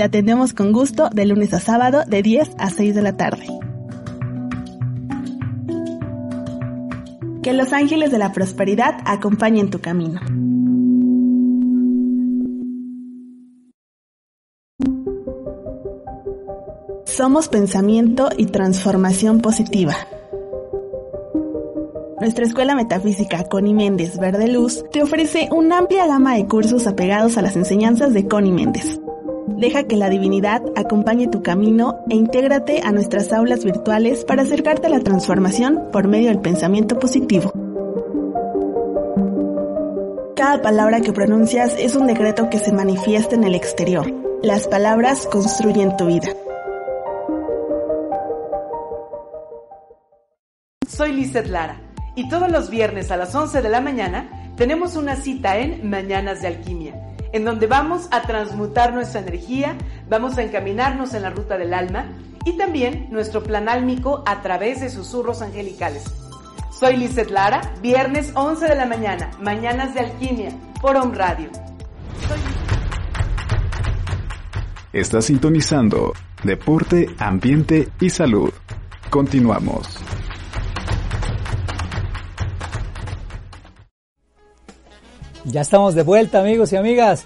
Te atendemos con gusto de lunes a sábado de 10 a 6 de la tarde. Que los ángeles de la prosperidad acompañen tu camino. Somos pensamiento y transformación positiva. Nuestra escuela metafísica Connie Méndez Verde Luz te ofrece una amplia gama de cursos apegados a las enseñanzas de Connie Méndez Deja que la divinidad acompañe tu camino e intégrate a nuestras aulas virtuales para acercarte a la transformación por medio del pensamiento positivo. Cada palabra que pronuncias es un decreto que se manifiesta en el exterior. Las palabras construyen tu vida. Soy Lizeth Lara y todos los viernes a las 11 de la mañana tenemos una cita en Mañanas de Alquimia en donde vamos a transmutar nuestra energía, vamos a encaminarnos en la ruta del alma y también nuestro plan álmico a través de susurros angelicales. Soy Lizeth Lara, viernes 11 de la mañana, Mañanas de Alquimia, por Radio. Está sintonizando Deporte, Ambiente y Salud. Continuamos. Ya estamos de vuelta amigos y amigas.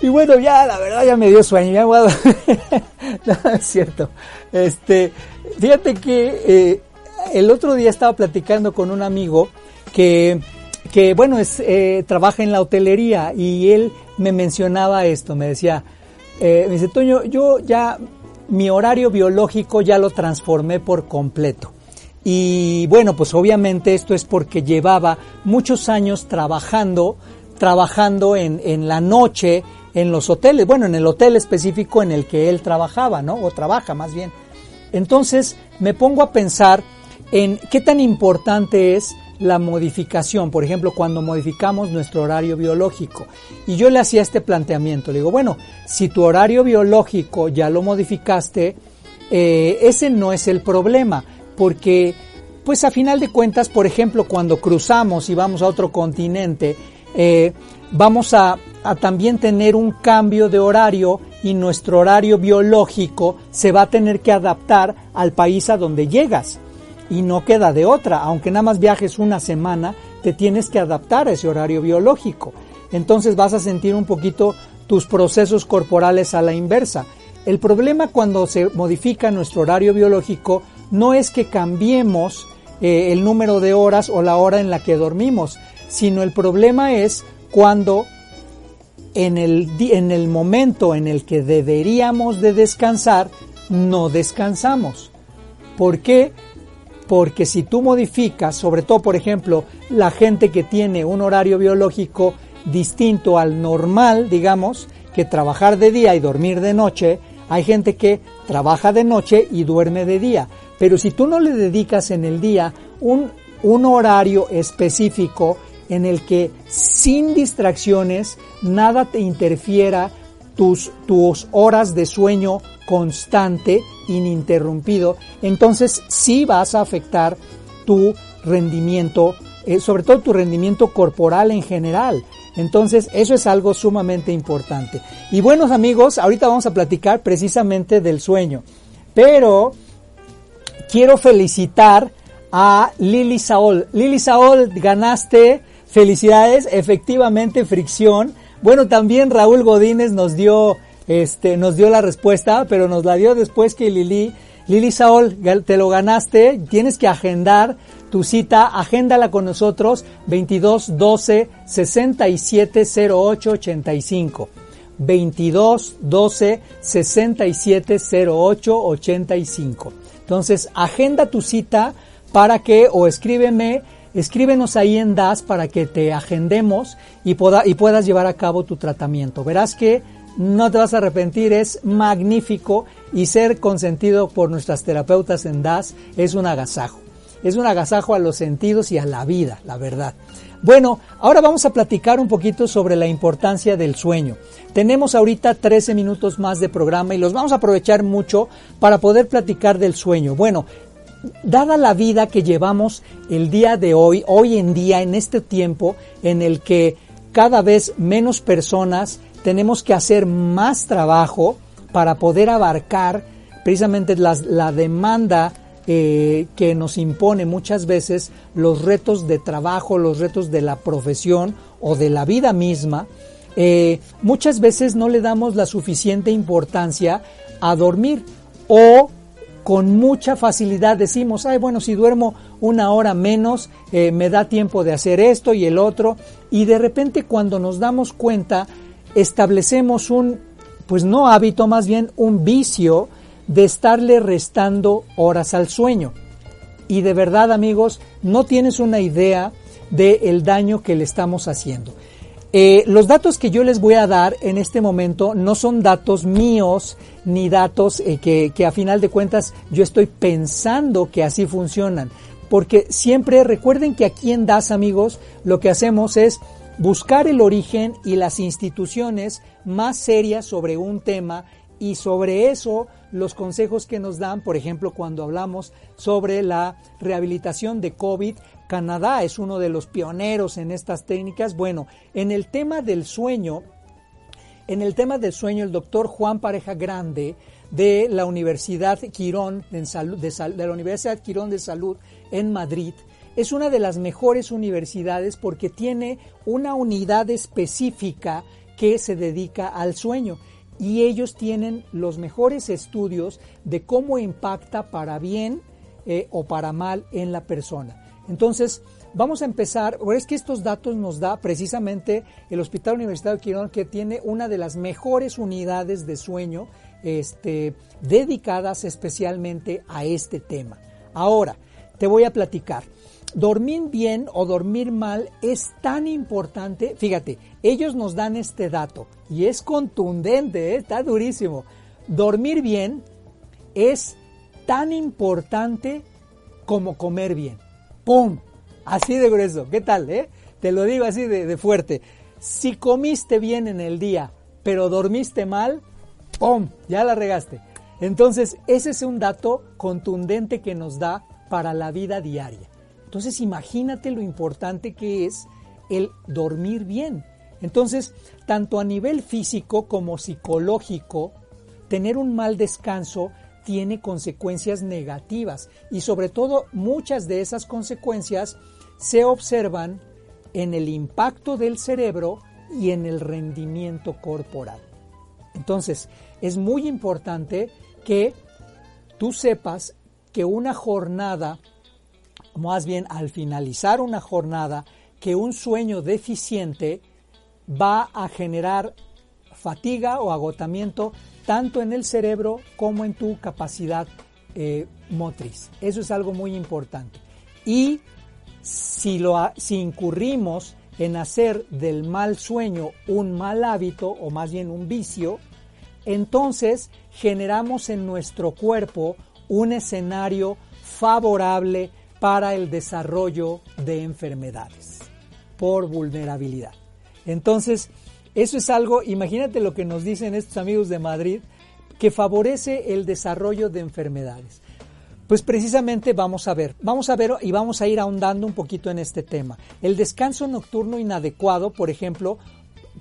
y bueno, ya la verdad ya me dio sueño, ya no, es cierto. Este, fíjate que eh, el otro día estaba platicando con un amigo que, que bueno, es, eh, trabaja en la hotelería y él me mencionaba esto, me decía, eh, me dice, Toño, yo ya mi horario biológico ya lo transformé por completo. Y bueno, pues obviamente esto es porque llevaba muchos años trabajando, trabajando en, en la noche, en los hoteles, bueno, en el hotel específico en el que él trabajaba, ¿no? O trabaja más bien. Entonces me pongo a pensar en qué tan importante es la modificación, por ejemplo, cuando modificamos nuestro horario biológico. Y yo le hacía este planteamiento, le digo, bueno, si tu horario biológico ya lo modificaste, eh, ese no es el problema, porque pues a final de cuentas, por ejemplo, cuando cruzamos y vamos a otro continente, eh, vamos a, también tener un cambio de horario y nuestro horario biológico se va a tener que adaptar al país a donde llegas y no queda de otra, aunque nada más viajes una semana, te tienes que adaptar a ese horario biológico. Entonces vas a sentir un poquito tus procesos corporales a la inversa. El problema cuando se modifica nuestro horario biológico no es que cambiemos eh, el número de horas o la hora en la que dormimos, sino el problema es cuando en el, en el momento en el que deberíamos de descansar, no descansamos. ¿Por qué? porque si tú modificas, sobre todo por ejemplo, la gente que tiene un horario biológico distinto al normal, digamos, que trabajar de día y dormir de noche, hay gente que trabaja de noche y duerme de día. Pero si tú no le dedicas en el día un, un horario específico en el que sin distracciones nada te interfiera tus, tus horas de sueño constante, ininterrumpido, entonces sí vas a afectar tu rendimiento, eh, sobre todo tu rendimiento corporal en general. Entonces, eso es algo sumamente importante. Y buenos amigos, ahorita vamos a platicar precisamente del sueño. Pero quiero felicitar a Lili Saol. Lili Saol, ganaste. Felicidades, efectivamente, fricción. Bueno, también Raúl Godínez nos dio este, nos dio la respuesta, pero nos la dio después que Lili, Lili Saol, te lo ganaste, tienes que agendar tu cita, agéndala con nosotros, 22 12 67 08 85. 22 12 67 08 85. Entonces, agenda tu cita para que, o escríbeme, escríbenos ahí en DAS para que te agendemos y, poda, y puedas llevar a cabo tu tratamiento. Verás que no te vas a arrepentir, es magnífico y ser consentido por nuestras terapeutas en DAS es un agasajo. Es un agasajo a los sentidos y a la vida, la verdad. Bueno, ahora vamos a platicar un poquito sobre la importancia del sueño. Tenemos ahorita 13 minutos más de programa y los vamos a aprovechar mucho para poder platicar del sueño. Bueno, dada la vida que llevamos el día de hoy, hoy en día, en este tiempo en el que cada vez menos personas tenemos que hacer más trabajo para poder abarcar precisamente la demanda eh, que nos impone muchas veces los retos de trabajo, los retos de la profesión o de la vida misma. Eh, muchas veces no le damos la suficiente importancia a dormir o con mucha facilidad decimos, ay, bueno, si duermo una hora menos, eh, me da tiempo de hacer esto y el otro, y de repente cuando nos damos cuenta, establecemos un, pues no hábito, más bien un vicio de estarle restando horas al sueño. Y de verdad, amigos, no tienes una idea del daño que le estamos haciendo. Eh, los datos que yo les voy a dar en este momento no son datos míos ni datos eh, que, que a final de cuentas yo estoy pensando que así funcionan. Porque siempre recuerden que aquí en DAS, amigos, lo que hacemos es buscar el origen y las instituciones más serias sobre un tema y sobre eso los consejos que nos dan, por ejemplo, cuando hablamos sobre la rehabilitación de COVID, Canadá es uno de los pioneros en estas técnicas. Bueno, en el tema del sueño, en el tema del sueño, el doctor Juan Pareja Grande de la Universidad Quirón de, de la Universidad Quirón de Salud en Madrid es una de las mejores universidades porque tiene una unidad específica que se dedica al sueño y ellos tienen los mejores estudios de cómo impacta para bien eh, o para mal en la persona. Entonces, vamos a empezar, es que estos datos nos da precisamente el Hospital Universitario de Quirón, que tiene una de las mejores unidades de sueño este, dedicadas especialmente a este tema. Ahora, te voy a platicar. Dormir bien o dormir mal es tan importante. Fíjate, ellos nos dan este dato y es contundente, ¿eh? está durísimo. Dormir bien es tan importante como comer bien. ¡Pum! Así de grueso. ¿Qué tal? Eh? Te lo digo así de, de fuerte. Si comiste bien en el día, pero dormiste mal, ¡pum! Ya la regaste. Entonces, ese es un dato contundente que nos da para la vida diaria. Entonces imagínate lo importante que es el dormir bien. Entonces, tanto a nivel físico como psicológico, tener un mal descanso tiene consecuencias negativas y sobre todo muchas de esas consecuencias se observan en el impacto del cerebro y en el rendimiento corporal. Entonces, es muy importante que tú sepas que una jornada más bien al finalizar una jornada, que un sueño deficiente va a generar fatiga o agotamiento tanto en el cerebro como en tu capacidad eh, motriz. Eso es algo muy importante. Y si, lo, si incurrimos en hacer del mal sueño un mal hábito o más bien un vicio, entonces generamos en nuestro cuerpo un escenario favorable para el desarrollo de enfermedades por vulnerabilidad. Entonces, eso es algo, imagínate lo que nos dicen estos amigos de Madrid, que favorece el desarrollo de enfermedades. Pues precisamente vamos a ver, vamos a ver y vamos a ir ahondando un poquito en este tema. El descanso nocturno inadecuado, por ejemplo,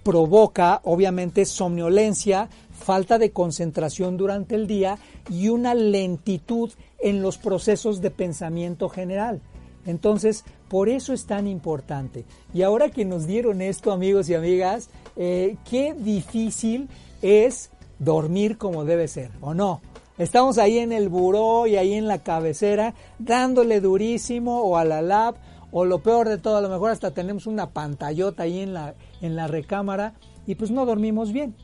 provoca obviamente somnolencia, falta de concentración durante el día y una lentitud en los procesos de pensamiento general. Entonces, por eso es tan importante. Y ahora que nos dieron esto, amigos y amigas, eh, qué difícil es dormir como debe ser, ¿o no? Estamos ahí en el buró y ahí en la cabecera, dándole durísimo o a la lab, o lo peor de todo, a lo mejor hasta tenemos una pantallota ahí en la, en la recámara y pues no dormimos bien.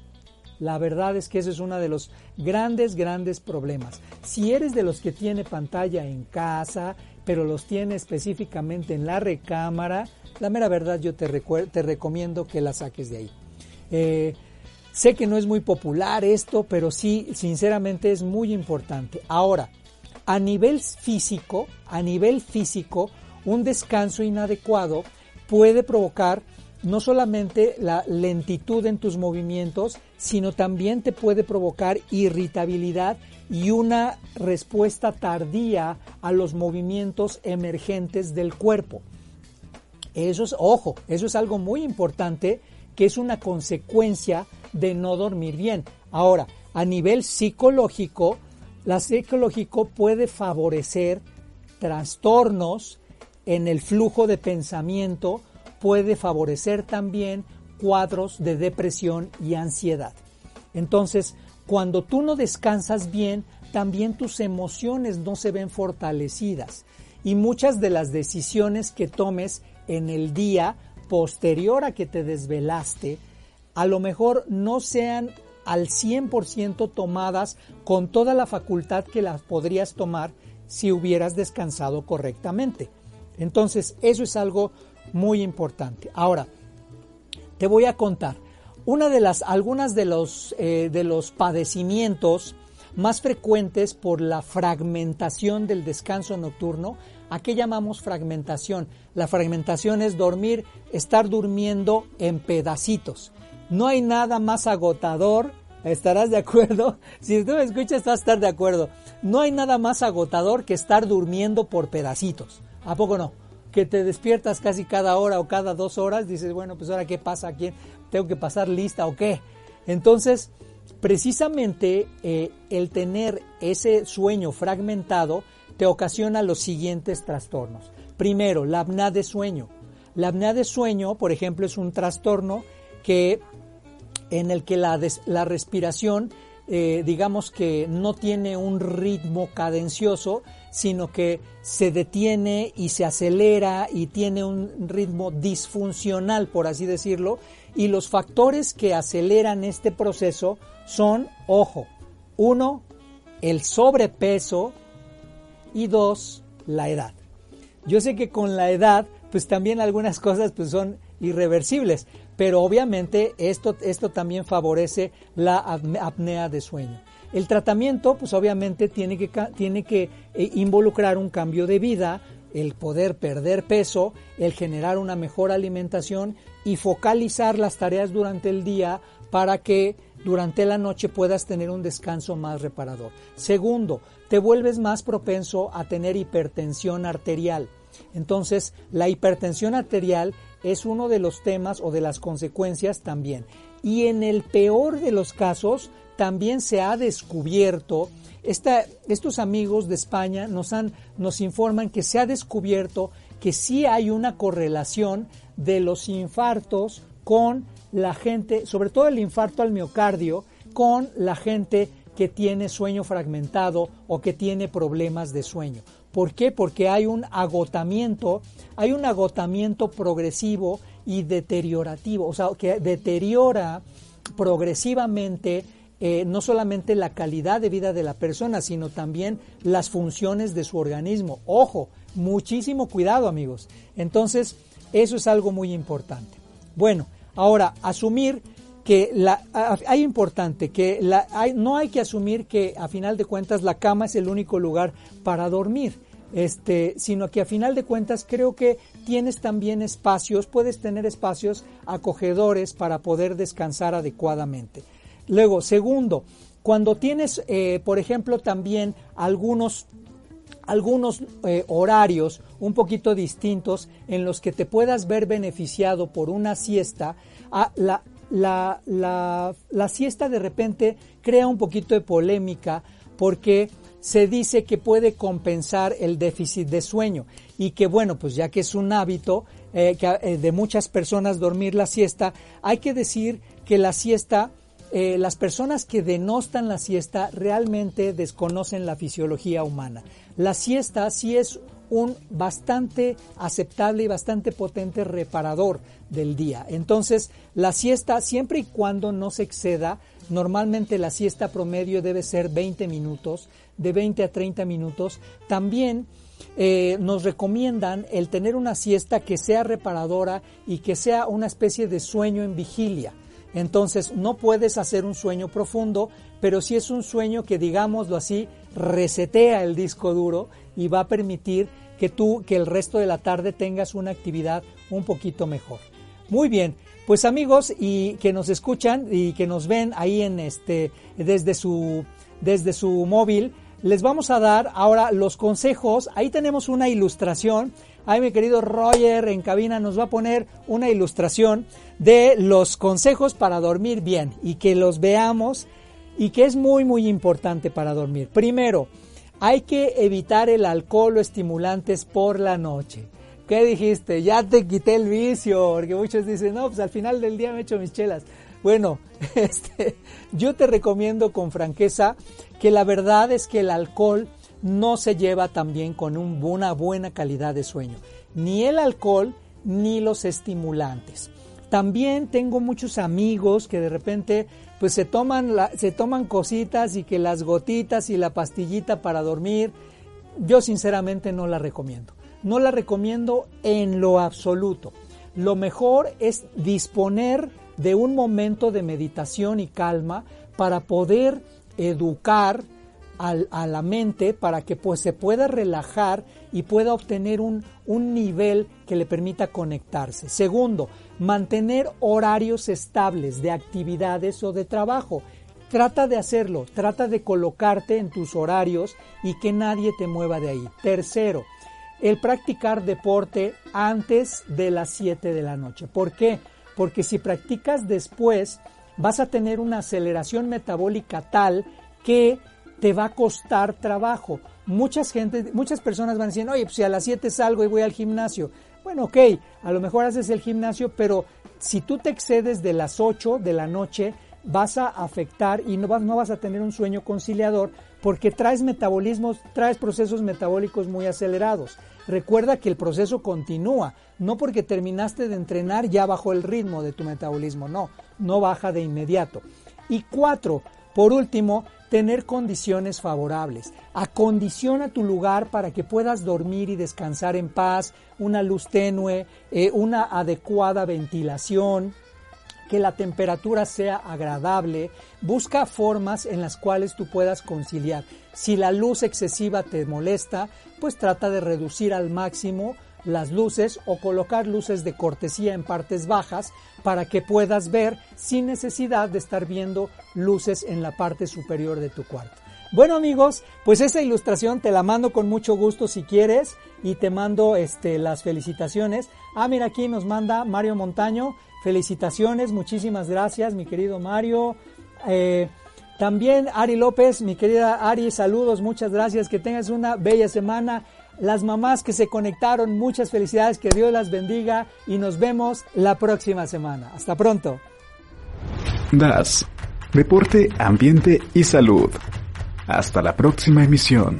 La verdad es que ese es uno de los grandes, grandes problemas. Si eres de los que tiene pantalla en casa, pero los tiene específicamente en la recámara, la mera verdad yo te, te recomiendo que la saques de ahí. Eh, sé que no es muy popular esto, pero sí, sinceramente es muy importante. Ahora, a nivel físico, a nivel físico, un descanso inadecuado puede provocar no solamente la lentitud en tus movimientos, sino también te puede provocar irritabilidad y una respuesta tardía a los movimientos emergentes del cuerpo. Eso es, ojo, eso es algo muy importante que es una consecuencia de no dormir bien. Ahora, a nivel psicológico, la psicológico puede favorecer trastornos en el flujo de pensamiento, puede favorecer también cuadros de depresión y ansiedad. Entonces, cuando tú no descansas bien, también tus emociones no se ven fortalecidas y muchas de las decisiones que tomes en el día posterior a que te desvelaste, a lo mejor no sean al 100% tomadas con toda la facultad que las podrías tomar si hubieras descansado correctamente. Entonces, eso es algo muy importante. Ahora, te voy a contar una de las, algunas de los, eh, de los padecimientos más frecuentes por la fragmentación del descanso nocturno. ¿A qué llamamos fragmentación? La fragmentación es dormir, estar durmiendo en pedacitos. No hay nada más agotador, estarás de acuerdo. Si tú me escuchas, vas a estar de acuerdo. No hay nada más agotador que estar durmiendo por pedacitos. ¿A poco no? Que te despiertas casi cada hora o cada dos horas, dices, bueno, pues ahora qué pasa aquí, tengo que pasar lista o qué. Entonces, precisamente eh, el tener ese sueño fragmentado te ocasiona los siguientes trastornos. Primero, la apnea de sueño. La apnea de sueño, por ejemplo, es un trastorno que en el que la, la respiración eh, digamos que no tiene un ritmo cadencioso, sino que se detiene y se acelera y tiene un ritmo disfuncional, por así decirlo, y los factores que aceleran este proceso son, ojo, uno, el sobrepeso y dos, la edad. Yo sé que con la edad, pues también algunas cosas pues son irreversibles, pero obviamente esto, esto también favorece la apnea de sueño. El tratamiento, pues obviamente tiene que, tiene que eh, involucrar un cambio de vida, el poder perder peso, el generar una mejor alimentación y focalizar las tareas durante el día para que durante la noche puedas tener un descanso más reparador. Segundo, te vuelves más propenso a tener hipertensión arterial. Entonces, la hipertensión arterial es uno de los temas o de las consecuencias también. Y en el peor de los casos, también se ha descubierto, estos amigos de España nos, han, nos informan que se ha descubierto que sí hay una correlación de los infartos con la gente, sobre todo el infarto al miocardio, con la gente que tiene sueño fragmentado o que tiene problemas de sueño. ¿Por qué? Porque hay un agotamiento, hay un agotamiento progresivo y deteriorativo, o sea, que deteriora progresivamente eh, no solamente la calidad de vida de la persona, sino también las funciones de su organismo. Ojo, muchísimo cuidado amigos. Entonces, eso es algo muy importante. Bueno, ahora, asumir que la, hay importante que no hay que asumir que a final de cuentas la cama es el único lugar para dormir, este, sino que a final de cuentas creo que tienes también espacios, puedes tener espacios acogedores para poder descansar adecuadamente. Luego, segundo, cuando tienes, eh, por ejemplo, también algunos algunos eh, horarios un poquito distintos en los que te puedas ver beneficiado por una siesta, la, la, la, siesta de repente crea un poquito de polémica porque se dice que puede compensar el déficit de sueño y que bueno, pues ya que es un hábito eh, eh, de muchas personas dormir la siesta, hay que decir que la siesta, eh, las personas que denostan la siesta realmente desconocen la fisiología humana. La siesta sí es un bastante aceptable y bastante potente reparador del día. Entonces, la siesta, siempre y cuando no se exceda, normalmente la siesta promedio debe ser 20 minutos, de 20 a 30 minutos. También eh, nos recomiendan el tener una siesta que sea reparadora y que sea una especie de sueño en vigilia. Entonces, no puedes hacer un sueño profundo, pero si es un sueño que, digámoslo así, resetea el disco duro y va a permitir que tú, que el resto de la tarde tengas una actividad un poquito mejor. Muy bien, pues amigos y que nos escuchan y que nos ven ahí en este desde su desde su móvil, les vamos a dar ahora los consejos. Ahí tenemos una ilustración. Ahí mi querido Roger en cabina nos va a poner una ilustración de los consejos para dormir bien y que los veamos y que es muy muy importante para dormir. Primero, hay que evitar el alcohol o estimulantes por la noche. ¿Qué dijiste? Ya te quité el vicio, porque muchos dicen, no, pues al final del día me echo mis chelas. Bueno, este, yo te recomiendo con franqueza que la verdad es que el alcohol no se lleva tan bien con una buena calidad de sueño. Ni el alcohol ni los estimulantes. También tengo muchos amigos que de repente pues se toman, se toman cositas y que las gotitas y la pastillita para dormir, yo sinceramente no la recomiendo. No la recomiendo en lo absoluto. Lo mejor es disponer de un momento de meditación y calma para poder educar a la mente para que pues, se pueda relajar y pueda obtener un nivel que le permita conectarse. Segundo, mantener horarios estables de actividades o de trabajo. Trata de hacerlo, trata de colocarte en tus horarios y que nadie te mueva de ahí. Tercero, el practicar deporte antes de las 7 de la noche. ¿Por qué? Porque si practicas después, vas a tener una aceleración metabólica tal que te va a costar trabajo. Muchas gente, muchas personas van diciendo, oye, pues si a las 7 salgo y voy al gimnasio. Bueno, ok, a lo mejor haces el gimnasio, pero si tú te excedes de las 8 de la noche, vas a afectar y no vas, no vas a tener un sueño conciliador porque traes metabolismos, traes procesos metabólicos muy acelerados. Recuerda que el proceso continúa, no porque terminaste de entrenar ya bajó el ritmo de tu metabolismo, no, no baja de inmediato. Y cuatro, por último, tener condiciones favorables. Acondiciona tu lugar para que puedas dormir y descansar en paz, una luz tenue, eh, una adecuada ventilación, que la temperatura sea agradable, busca formas en las cuales tú puedas conciliar. Si la luz excesiva te molesta, pues trata de reducir al máximo las luces o colocar luces de cortesía en partes bajas para que puedas ver sin necesidad de estar viendo luces en la parte superior de tu cuarto. Bueno amigos, pues esa ilustración te la mando con mucho gusto si quieres y te mando este, las felicitaciones. Ah, mira aquí nos manda Mario Montaño, felicitaciones, muchísimas gracias mi querido Mario. Eh, también Ari López, mi querida Ari, saludos, muchas gracias, que tengas una bella semana. Las mamás que se conectaron, muchas felicidades, que Dios las bendiga y nos vemos la próxima semana. Hasta pronto. DAS, Deporte, Ambiente y Salud. Hasta la próxima emisión.